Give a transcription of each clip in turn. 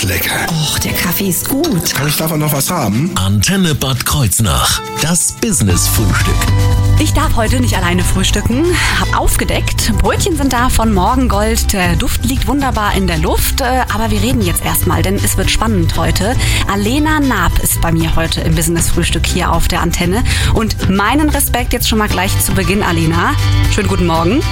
ist lecker. Och, der Kaffee ist gut. Kann ich davon noch was haben? Antenne Bad Kreuznach. Das Business-Frühstück. Ich darf heute nicht alleine frühstücken. Hab aufgedeckt. Brötchen sind da von Morgengold. Der Duft liegt wunderbar in der Luft. Äh, Aber wir reden jetzt erstmal, denn es wird spannend heute. Alena Naab ist bei mir heute im Business-Frühstück hier auf der Antenne. Und meinen Respekt jetzt schon mal gleich zu Beginn, Alena. Schönen guten Morgen.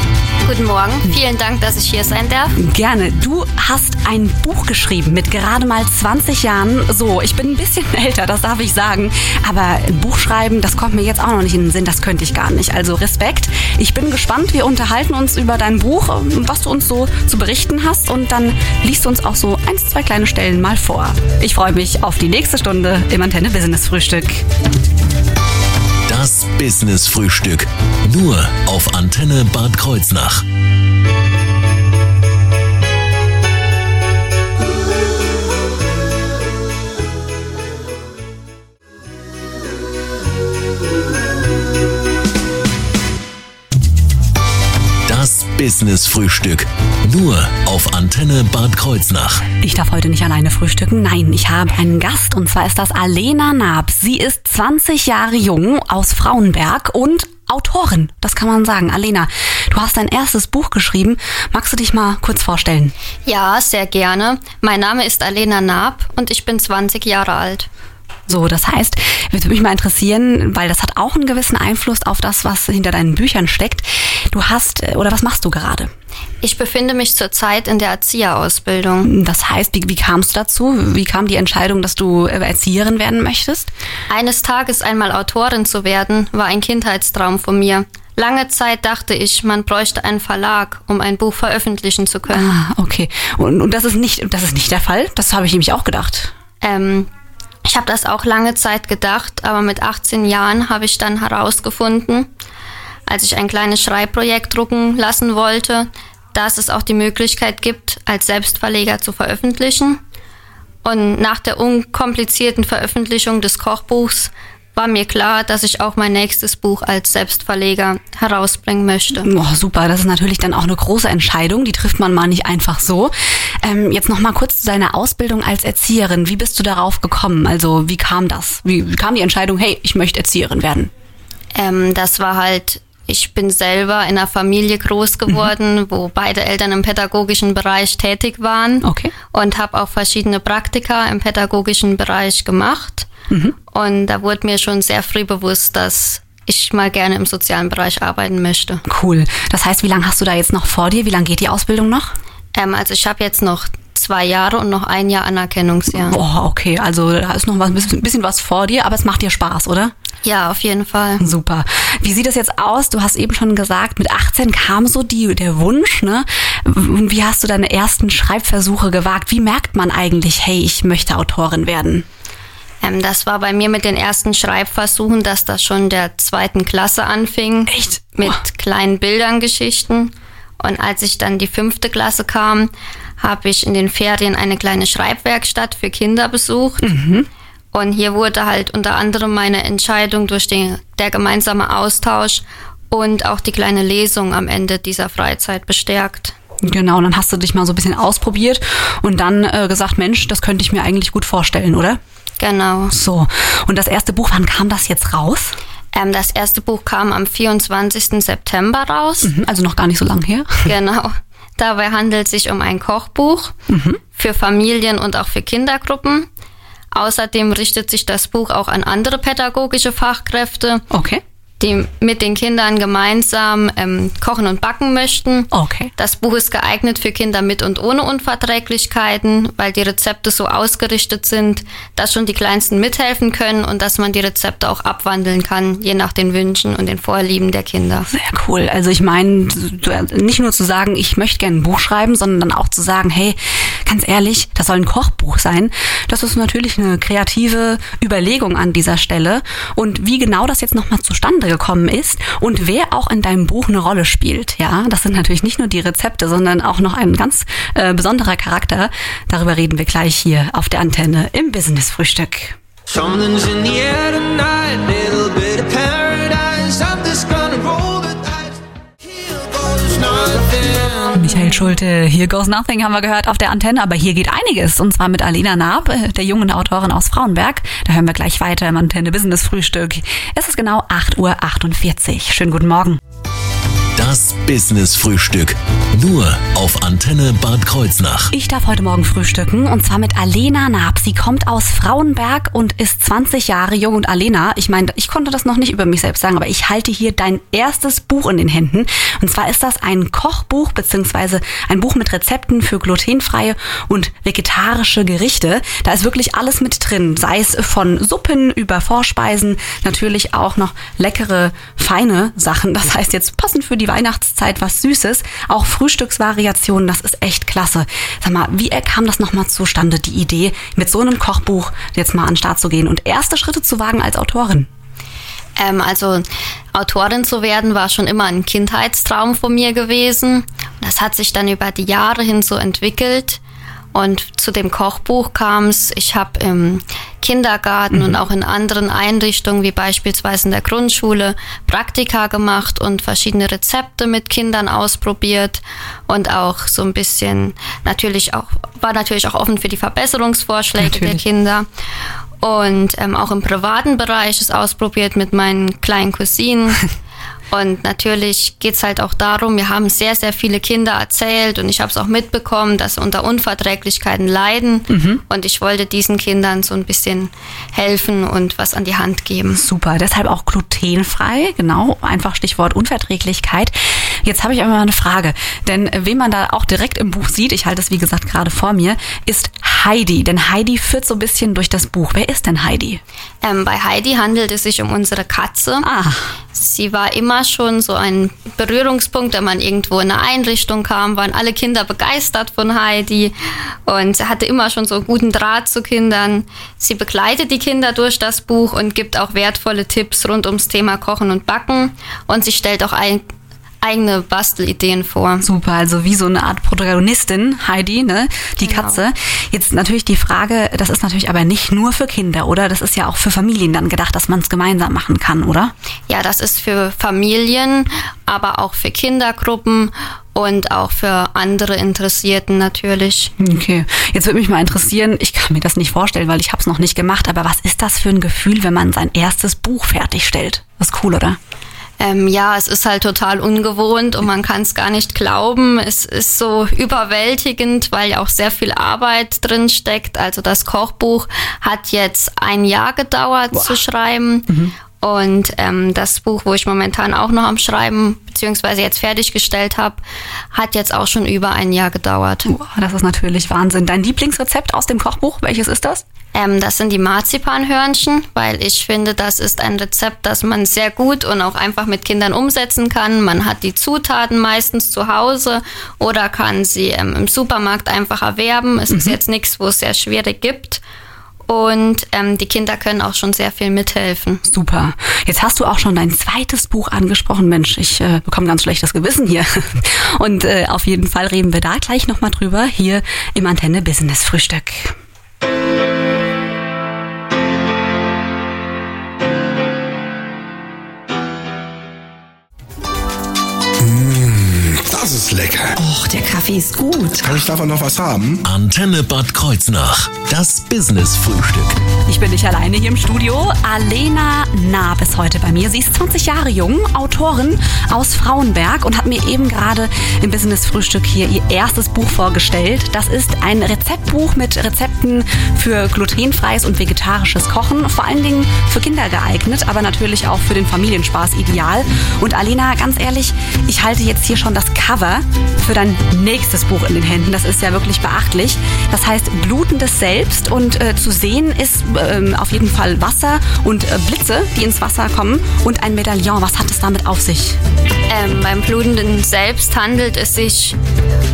Guten Morgen, vielen Dank, dass ich hier sein darf. Gerne. Du hast ein Buch geschrieben mit gerade mal 20 Jahren. So, ich bin ein bisschen älter, das darf ich sagen. Aber ein Buch schreiben, das kommt mir jetzt auch noch nicht in den Sinn. Das könnte ich gar nicht. Also Respekt. Ich bin gespannt. Wir unterhalten uns über dein Buch, was du uns so zu berichten hast. Und dann liest du uns auch so eins, zwei kleine Stellen mal vor. Ich freue mich auf die nächste Stunde im Antenne Business Frühstück. Das Business-Frühstück. Nur auf Antenne Bad Kreuznach. Das Business-Frühstück. Nur auf Antenne Bad Kreuznach. Ich darf heute nicht alleine frühstücken. Nein, ich habe einen Gast und zwar ist das Alena Naab. Sie ist 20 Jahre jung aus Frauenberg und Autorin. Das kann man sagen. Alena, du hast dein erstes Buch geschrieben. Magst du dich mal kurz vorstellen? Ja, sehr gerne. Mein Name ist Alena Naab und ich bin 20 Jahre alt. So, das heißt, würde mich mal interessieren, weil das hat auch einen gewissen Einfluss auf das, was hinter deinen Büchern steckt. Du hast, äh, oder was machst du gerade? Ich befinde mich zurzeit in der Erzieherausbildung. Das heißt, wie, wie kamst du dazu? Wie kam die Entscheidung, dass du äh, Erzieherin werden möchtest? Eines Tages einmal Autorin zu werden, war ein Kindheitstraum von mir. Lange Zeit dachte ich, man bräuchte einen Verlag, um ein Buch veröffentlichen zu können. Ah, okay. Und, und das ist nicht, das ist nicht der Fall? Das habe ich nämlich auch gedacht. Ähm, ich habe das auch lange Zeit gedacht, aber mit 18 Jahren habe ich dann herausgefunden, als ich ein kleines Schreibprojekt drucken lassen wollte, dass es auch die Möglichkeit gibt, als Selbstverleger zu veröffentlichen. Und nach der unkomplizierten Veröffentlichung des Kochbuchs war mir klar, dass ich auch mein nächstes Buch als Selbstverleger herausbringen möchte. Oh, super, das ist natürlich dann auch eine große Entscheidung, die trifft man mal nicht einfach so. Ähm, jetzt noch mal kurz zu deiner Ausbildung als Erzieherin. Wie bist du darauf gekommen? Also wie kam das? Wie, kam die Entscheidung, hey, ich möchte Erzieherin werden? Ähm, das war halt, ich bin selber in einer Familie groß geworden, wo beide Eltern im pädagogischen Bereich tätig waren Okay. und habe auch verschiedene Praktika im pädagogischen Bereich gemacht. Und da wurde mir schon sehr früh bewusst, dass ich mal gerne im sozialen Bereich arbeiten möchte. Cool. Das heißt, wie lange hast du da jetzt noch vor dir? Wie lange geht die Ausbildung noch? Ähm, also ich habe jetzt noch zwei Jahre und noch ein Jahr Anerkennungsjahr. Boah, okay, also da ist noch was, ein bisschen- was vor dir, aber es macht dir Spaß, oder? Ja, auf jeden Fall. Super. Wie sieht es jetzt aus? Du hast eben schon gesagt, mit 18 kam so die, der Wunsch, ne? Und Wie hast du deine ersten Schreibversuche gewagt? Wie merkt man eigentlich, hey, ich möchte Autorin werden? Ähm, das war bei mir mit den ersten Schreibversuchen, dass das schon der zweiten Klasse anfing. Echt? Mit Boah. kleinen Bildern, Geschichten. Und als ich dann die fünfte Klasse kam, habe ich in den Ferien eine kleine Schreibwerkstatt für Kinder besucht. Und hier wurde halt unter anderem meine Entscheidung durch den, der gemeinsame Austausch und auch die kleine Lesung am Ende dieser Freizeit bestärkt. Genau, und dann hast du dich mal so ein bisschen ausprobiert und dann äh, gesagt, Mensch, das könnte ich mir eigentlich gut vorstellen, oder? Genau. So. Und das erste Buch, wann kam das jetzt raus? Ähm, das erste Buch kam am 24. September raus. Mhm, Also noch gar nicht so lang her. Genau. Dabei handelt es sich um ein Kochbuch für Familien und auch für Kindergruppen. Außerdem richtet sich das Buch auch an andere pädagogische Fachkräfte, Okay. Die mit den Kindern gemeinsam ähm, kochen und backen möchten. Okay. Das Buch ist geeignet für Kinder mit und ohne Unverträglichkeiten, weil die Rezepte so ausgerichtet sind, dass schon die Kleinsten mithelfen können und dass man die Rezepte auch abwandeln kann, je nach den Wünschen und den Vorlieben der Kinder. Sehr cool. Also ich meine, nicht nur zu sagen, ich möchte gerne ein Buch schreiben, sondern dann auch zu sagen, hey, ganz ehrlich, das soll ein Kochbuch sein. Das ist natürlich eine kreative Überlegung an dieser Stelle. Und wie genau das jetzt nochmal zustande gekommen ist und wer auch in deinem Buch eine Rolle spielt, ja, das sind natürlich nicht nur die Rezepte, sondern auch noch ein ganz äh, besonderer Charakter. Darüber reden wir gleich hier auf der Antenne im. Here goes nothing. Michael Schulte, Here Goes Nothing haben wir gehört auf der Antenne, aber hier geht einiges und zwar mit Alena Naab, äh, der jungen Autorin aus Frauenberg. Da hören wir gleich weiter im Antenne Business Frühstück. Es ist genau 8.48 Uhr. Schönen guten Morgen. Business Frühstück. Nur auf Antenne Bad Kreuznach. Ich darf heute Morgen frühstücken und zwar mit Alena Naab. Sie kommt aus Frauenberg und ist 20 Jahre jung. Und Alena, ich meine, ich konnte das noch nicht über mich selbst sagen, aber ich halte hier dein erstes Buch in den Händen. Und zwar ist das ein Kochbuch beziehungsweise ein Buch mit Rezepten für glutenfreie und vegetarische Gerichte. Da ist wirklich alles mit drin, sei es von Suppen über Vorspeisen, natürlich auch noch leckere, feine Sachen. Das heißt jetzt passend für die Weihnachtszeit was Süßes, auch Frühstücksvariationen, das ist echt klasse. Sag mal, wie kam das nochmal zustande, die Idee, mit so einem Kochbuch jetzt mal an den Start zu gehen und erste Schritte zu wagen als Autorin? Ähm, also Autorin zu werden war schon immer ein Kindheitstraum von mir gewesen. Das hat sich dann über die Jahre hin so entwickelt. Und zu dem Kochbuch kam es, ich habe im Kindergarten mhm. und auch in anderen Einrichtungen, wie beispielsweise in der Grundschule, Praktika gemacht und verschiedene Rezepte mit Kindern ausprobiert und auch so ein bisschen natürlich auch, war natürlich auch offen für die Verbesserungsvorschläge natürlich. der Kinder. Und ähm, auch im privaten Bereich es ausprobiert mit meinen kleinen Cousinen. Und natürlich geht's halt auch darum, wir haben sehr, sehr viele Kinder erzählt und ich habe es auch mitbekommen, dass sie unter Unverträglichkeiten leiden. Mhm. Und ich wollte diesen Kindern so ein bisschen helfen und was an die Hand geben. Super, deshalb auch glutenfrei, genau, einfach Stichwort Unverträglichkeit. Jetzt habe ich aber mal eine Frage, denn wen man da auch direkt im Buch sieht, ich halte es wie gesagt gerade vor mir, ist Heidi. Denn Heidi führt so ein bisschen durch das Buch. Wer ist denn Heidi? Ähm, bei Heidi handelt es sich um unsere Katze. Ah. Sie war immer schon so ein Berührungspunkt, wenn man irgendwo in eine Einrichtung kam, waren alle Kinder begeistert von Heidi und sie hatte immer schon so einen guten Draht zu Kindern. Sie begleitet die Kinder durch das Buch und gibt auch wertvolle Tipps rund ums Thema Kochen und Backen und sie stellt auch ein eigene Bastelideen vor. Super, also wie so eine Art Protagonistin, Heidi, ne? Die genau. Katze. Jetzt natürlich die Frage, das ist natürlich aber nicht nur für Kinder, oder? Das ist ja auch für Familien dann gedacht, dass man es gemeinsam machen kann, oder? Ja, das ist für Familien, aber auch für Kindergruppen und auch für andere Interessierten natürlich. Okay, jetzt würde mich mal interessieren, ich kann mir das nicht vorstellen, weil ich habe es noch nicht gemacht, aber was ist das für ein Gefühl, wenn man sein erstes Buch fertigstellt? Das ist cool, oder? Ähm, ja, es ist halt total ungewohnt und man kann es gar nicht glauben. Es ist so überwältigend, weil ja auch sehr viel Arbeit drin steckt. Also das Kochbuch hat jetzt ein Jahr gedauert Boah. zu schreiben. Mhm. Und ähm, das Buch, wo ich momentan auch noch am Schreiben beziehungsweise jetzt fertiggestellt habe, hat jetzt auch schon über ein Jahr gedauert. Boah, das ist natürlich Wahnsinn. Dein Lieblingsrezept aus dem Kochbuch, welches ist das? Ähm, das sind die Marzipanhörnchen, weil ich finde, das ist ein Rezept, das man sehr gut und auch einfach mit Kindern umsetzen kann. Man hat die Zutaten meistens zu Hause oder kann sie ähm, im Supermarkt einfach erwerben. Es mhm. ist jetzt nichts, wo es sehr schwierig gibt. Und ähm, die Kinder können auch schon sehr viel mithelfen. Super. Jetzt hast du auch schon dein zweites Buch angesprochen. Mensch, ich äh, bekomme ganz schlechtes Gewissen hier. Und äh, auf jeden Fall reden wir da gleich nochmal drüber, hier im Antenne Business Frühstück. Och, der Kaffee ist gut. Kann ich davon noch was haben? Antenne Bad Kreuznach. Das Business-Frühstück. Ich bin nicht alleine hier im Studio. Alena Naab ist heute bei mir. Sie ist 20 Jahre jung, Autorin aus Frauenberg und hat mir eben gerade im Business-Frühstück hier ihr erstes Buch vorgestellt. Das ist ein Rezeptbuch mit Rezepten für glutenfreies und vegetarisches Kochen. Vor allen Dingen für Kinder geeignet, aber natürlich auch für den Familienspaß ideal. Und Alena, ganz ehrlich, ich halte jetzt hier schon das Cover Cover für dein nächstes Buch in den Händen. Das ist ja wirklich beachtlich. Das heißt Blutendes Selbst und äh, zu sehen ist ähm, auf jeden Fall Wasser und äh, Blitze, die ins Wasser kommen und ein Medaillon. Was hat es damit auf sich? Ähm, beim Blutenden Selbst handelt es sich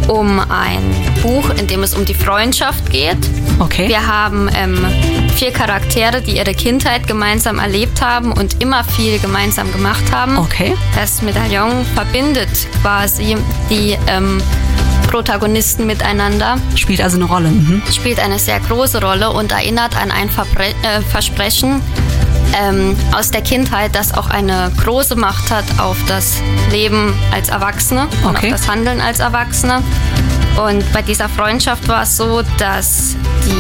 um ein Buch, in dem es um die Freundschaft geht. Okay. Wir haben ähm, vier Charaktere, die ihre Kindheit gemeinsam erlebt haben und immer viel gemeinsam gemacht haben. Okay. Das Medaillon verbindet quasi die ähm, Protagonisten miteinander. Spielt also eine Rolle. Mhm. Spielt eine sehr große Rolle und erinnert an ein Verbre äh, Versprechen, ähm, aus der Kindheit, das auch eine große Macht hat auf das Leben als Erwachsene und Okay. auf das Handeln als Erwachsene. Und bei dieser Freundschaft war es so, dass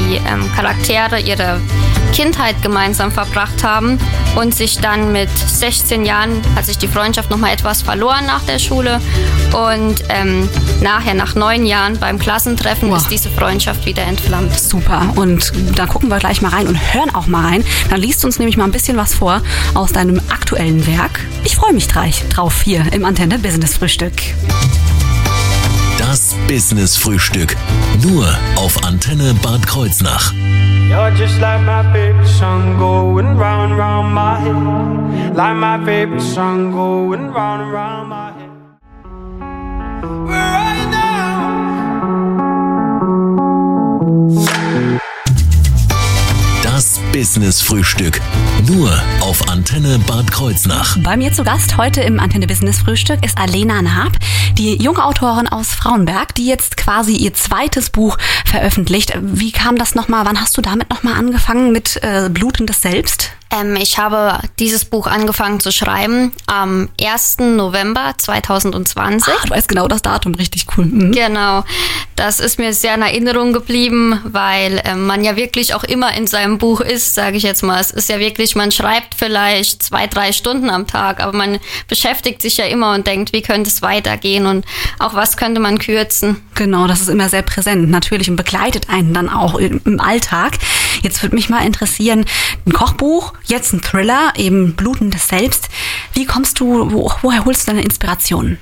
die ähm, Charaktere ihre Kindheit gemeinsam verbracht haben und sich dann mit 16 Jahren hat sich die Freundschaft noch mal etwas verloren nach der Schule und ähm, nachher nach neun Jahren beim Klassentreffen Wow. ist diese Freundschaft wieder entflammt. Super. Und da gucken wir gleich mal rein und hören auch mal rein. Dann liest uns nämlich mal ein bisschen was vor aus deinem aktuellen Werk. Ich freue mich drauf hier im Antenne Business Frühstück. Das Business Frühstück. Nur auf Antenne Bad Kreuznach. You're just like my favorite song going round round my head. Like my favorite song going round round my head. Right now. Das Business Frühstück. Nur auf Antenne Bad Kreuznach. Bei mir zu Gast heute im Antenne Business Frühstück ist Alena Naab, die junge Autorin aus Frauenberg, die jetzt quasi ihr zweites Buch veröffentlicht. Wie kam das nochmal? Wann hast du damit nochmal angefangen mit äh, Blutendes Selbst? Ähm, ich habe dieses Buch angefangen zu schreiben am 1. November 2020. Ah, du weißt genau das Datum, richtig cool. Mhm. Genau, das ist mir sehr in Erinnerung geblieben, weil ähm, man ja wirklich auch immer in seinem Buch ist, sage ich jetzt mal. Es ist ja wirklich, man schreibt vielleicht zwei, drei Stunden am Tag, aber man beschäftigt sich ja immer und denkt, wie könnte es weitergehen und auch was könnte man kürzen. Genau, das ist immer sehr präsent natürlich und begleitet einen dann auch im im Alltag. Jetzt würde mich mal interessieren, ein Kochbuch, jetzt ein Thriller, eben Blutendes Selbst. Wie kommst du, wo, woher holst du deine Inspirationen?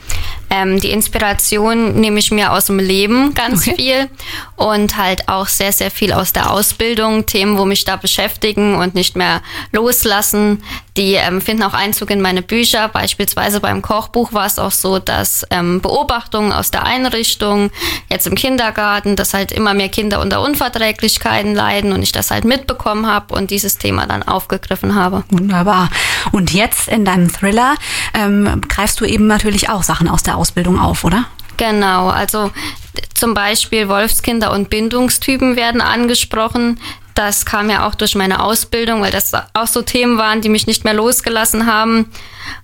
Ähm, die Inspiration nehme ich mir aus dem Leben ganz Okay. viel und halt auch sehr, sehr viel aus der Ausbildung, Themen, wo mich da beschäftigen und nicht mehr loslassen. Die ähm, finden auch Einzug in meine Bücher. Beispielsweise beim Kochbuch war es auch so, dass ähm, Beobachtungen aus der Einrichtung, jetzt im Kindergarten, dass halt immer mehr Kinder unter Unverträglichkeiten leiden und ich das halt mitbekommen habe und dieses Thema dann aufgegriffen habe. Wunderbar. Und jetzt in deinem Thriller ähm, greifst du eben natürlich auch Sachen aus der Ausbildung auf, oder? Genau, also zum Beispiel Wolfskinder und Bindungstypen werden angesprochen. Das kam ja auch durch meine Ausbildung, weil das auch so Themen waren, die mich nicht mehr losgelassen haben.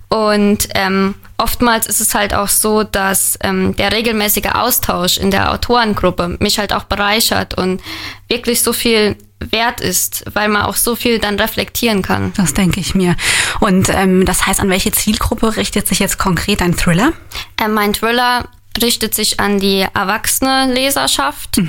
Und ähm, oftmals ist es halt auch so, dass ähm, der regelmäßige Austausch in der Autorengruppe mich halt auch bereichert und wirklich so viel wert ist, weil man auch so viel dann reflektieren kann. Das denke ich mir. Und ähm, das heißt, an welche Zielgruppe richtet sich jetzt konkret dein Thriller? Äh, mein Thriller richtet sich an die erwachsene Leserschaft,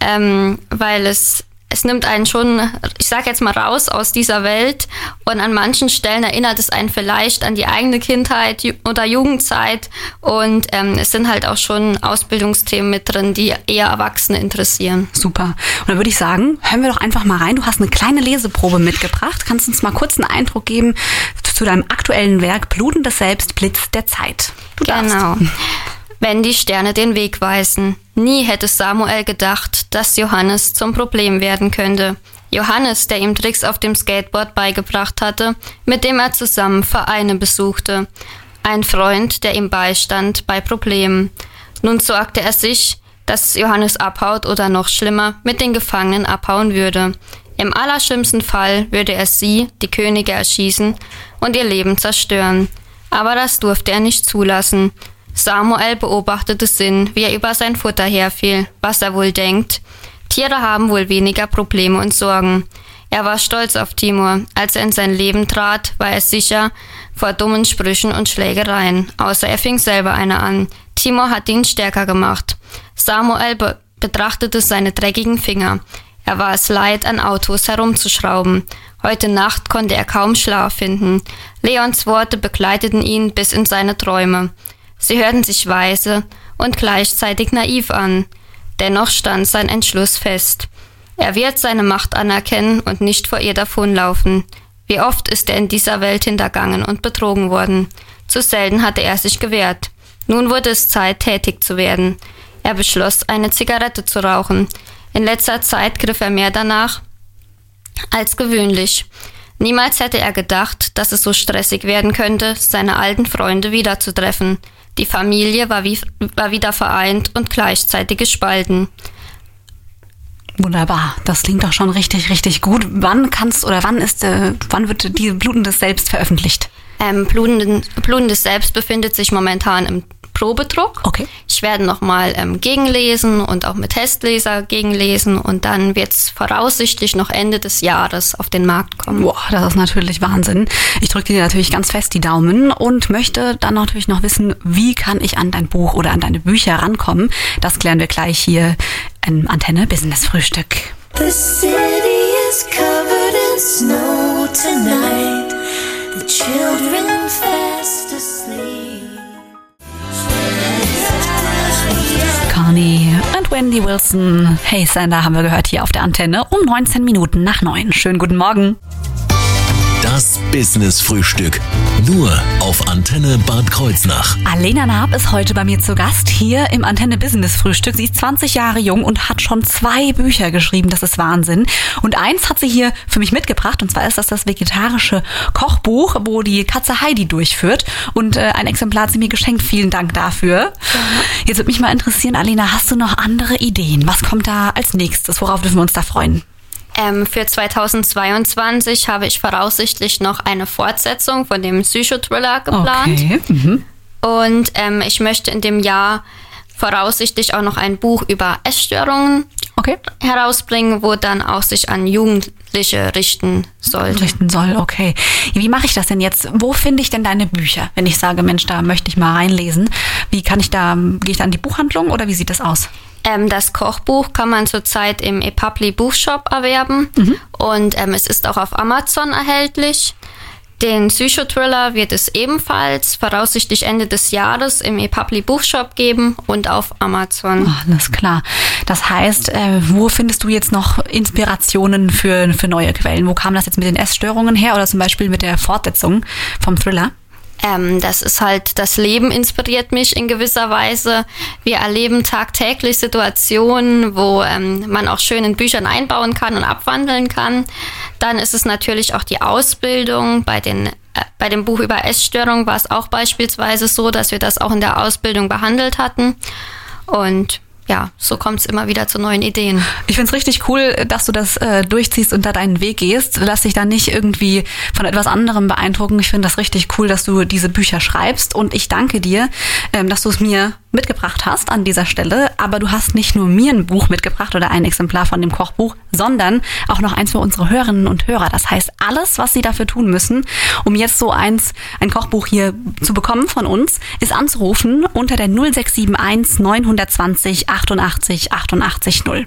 ähm, weil es es nimmt einen schon, ich sag jetzt mal raus aus dieser Welt und an manchen Stellen erinnert es einen vielleicht an die eigene Kindheit oder Jugendzeit und ähm, es sind halt auch schon Ausbildungsthemen mit drin, die eher Erwachsene interessieren. Super. Und dann würde ich sagen, hören wir doch einfach mal rein. Du hast eine kleine Leseprobe mitgebracht. Kannst uns mal kurz einen Eindruck geben zu deinem aktuellen Werk Blutendes Selbst, Blitz der Zeit. Du darfst. Wenn die Sterne den Weg weisen. Nie hätte Samuel gedacht, dass Johannes zum Problem werden könnte. Johannes, der ihm Tricks auf dem Skateboard beigebracht hatte, mit dem er zusammen Vereine besuchte. Ein Freund, der ihm beistand bei Problemen. Nun sorgte er sich, dass Johannes abhaut oder noch schlimmer, mit den Gefangenen abhauen würde. Im allerschlimmsten Fall würde er sie, die Könige, erschießen und ihr Leben zerstören. Aber das durfte er nicht zulassen. Samuel beobachtete Sinn, wie er über sein Futter herfiel, was er wohl denkt. Tiere haben wohl weniger Probleme und Sorgen. Er war stolz auf Timur. Als er in sein Leben trat, war er sicher vor dummen Sprüchen und Schlägereien, außer er fing selber eine an. Timur hat ihn stärker gemacht. Samuel be betrachtete seine dreckigen Finger. Er war es leid, an Autos herumzuschrauben. Heute Nacht konnte er kaum Schlaf finden. Leons Worte begleiteten ihn bis in seine Träume. Sie hörten sich weise und gleichzeitig naiv an. Dennoch stand sein Entschluss fest. Er wird seine Macht anerkennen und nicht vor ihr davonlaufen. Wie oft ist er in dieser Welt hintergangen und betrogen worden. Zu selten hatte er sich gewehrt. Nun wurde es Zeit, tätig zu werden. Er beschloss, eine Zigarette zu rauchen. In letzter Zeit griff er mehr danach als gewöhnlich. Niemals hätte er gedacht, dass es so stressig werden könnte, seine alten Freunde wiederzutreffen. Die Familie war, wie, war wieder vereint und gleichzeitig gespalten. Wunderbar. Das klingt doch schon richtig, richtig gut. Wann kannst oder wann ist, äh, wann wird die Blutendes Selbst veröffentlicht? Ähm, Blutenden, Blutendes Selbst befindet sich momentan im Probedruck. Okay. Ich werde nochmal ähm, gegenlesen und auch mit Testleser gegenlesen und dann wird es voraussichtlich noch Ende des Jahres auf den Markt kommen. Boah, das ist natürlich Wahnsinn. Ich drücke dir natürlich ganz fest die Daumen und möchte dann natürlich noch wissen, wie kann ich an dein Buch oder an deine Bücher rankommen. Das klären wir gleich hier im Antenne Business Frühstück. The city is covered in snow tonight. The children fast asleep. Carney und Wendy Wilson. Hey Sander haben wir gehört hier auf der Antenne um 19 Minuten nach 9. Schönen guten Morgen. Das Business Frühstück. Nur auf Antenne Bad Kreuznach. Alena Naab ist heute bei mir zu Gast hier im Antenne Business Frühstück. Sie ist 20 Jahre jung und hat schon zwei Bücher geschrieben. Das ist Wahnsinn. Und eins hat sie hier für mich mitgebracht. Und zwar ist das das vegetarische Kochbuch, wo die Katze Heidi durchführt. Und äh, ein Exemplar hat sie mir geschenkt. Vielen Dank dafür. Jetzt würde mich mal interessieren, Alena, hast du noch andere Ideen? Was kommt da als nächstes? Worauf dürfen wir uns da freuen? Ähm, für 2022 habe ich voraussichtlich noch eine Fortsetzung von dem Psychothriller geplant. Okay. Mhm. Und ähm, ich möchte in dem Jahr voraussichtlich auch noch ein Buch über Essstörungen Okay. herausbringen, wo dann auch sich an Jugendliche richten sollte. richten soll, okay. Wie mache ich das denn jetzt? Wo finde ich denn deine Bücher? Wenn ich sage, Mensch, da möchte ich mal reinlesen. Wie kann ich da, gehe ich da in die Buchhandlung oder wie sieht das aus? Ähm, das Kochbuch kann man zurzeit im ePubli Buchshop erwerben und ähm, es ist auch auf Amazon erhältlich. Den Psychothriller wird es ebenfalls voraussichtlich Ende des Jahres im ePubli Buchshop geben und auf Amazon. Ah, Alles klar. Das heißt, äh, wo findest du jetzt noch Inspirationen für, für neue Quellen? Wo kam das jetzt mit den Essstörungen her oder zum Beispiel mit der Fortsetzung vom Thriller? Ähm, das ist halt, das Leben inspiriert mich in gewisser Weise. Wir erleben tagtäglich Situationen, wo ähm, man auch schön in Büchern einbauen kann und abwandeln kann. Dann ist es natürlich auch die Ausbildung. Bei, den, äh, bei dem Buch über Essstörung war es auch beispielsweise so, dass wir das auch in der Ausbildung behandelt hatten. Und ja, so kommt es immer wieder zu neuen Ideen. Ich find's richtig cool, dass du das äh, durchziehst und da deinen Weg gehst. Lass dich da nicht irgendwie von etwas anderem beeindrucken. Ich finde das richtig cool, dass du diese Bücher schreibst. Und ich danke dir, ähm, dass du es mir mitgebracht hast an dieser Stelle. Aber du hast nicht nur mir ein Buch mitgebracht oder ein Exemplar von dem Kochbuch, sondern auch noch eins für unsere Hörerinnen und Hörer. Das heißt, alles, was sie dafür tun müssen, um jetzt so eins, ein Kochbuch hier zu bekommen von uns, ist anzurufen unter der 0671 920 88 88 0.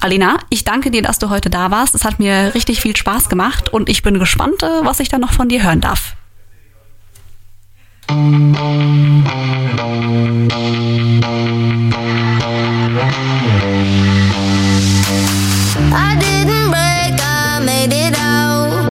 Alena, ich danke dir, dass du heute da warst. Es hat mir richtig viel Spaß gemacht und ich bin gespannt, äh, was ich dann noch von dir hören darf. I didn't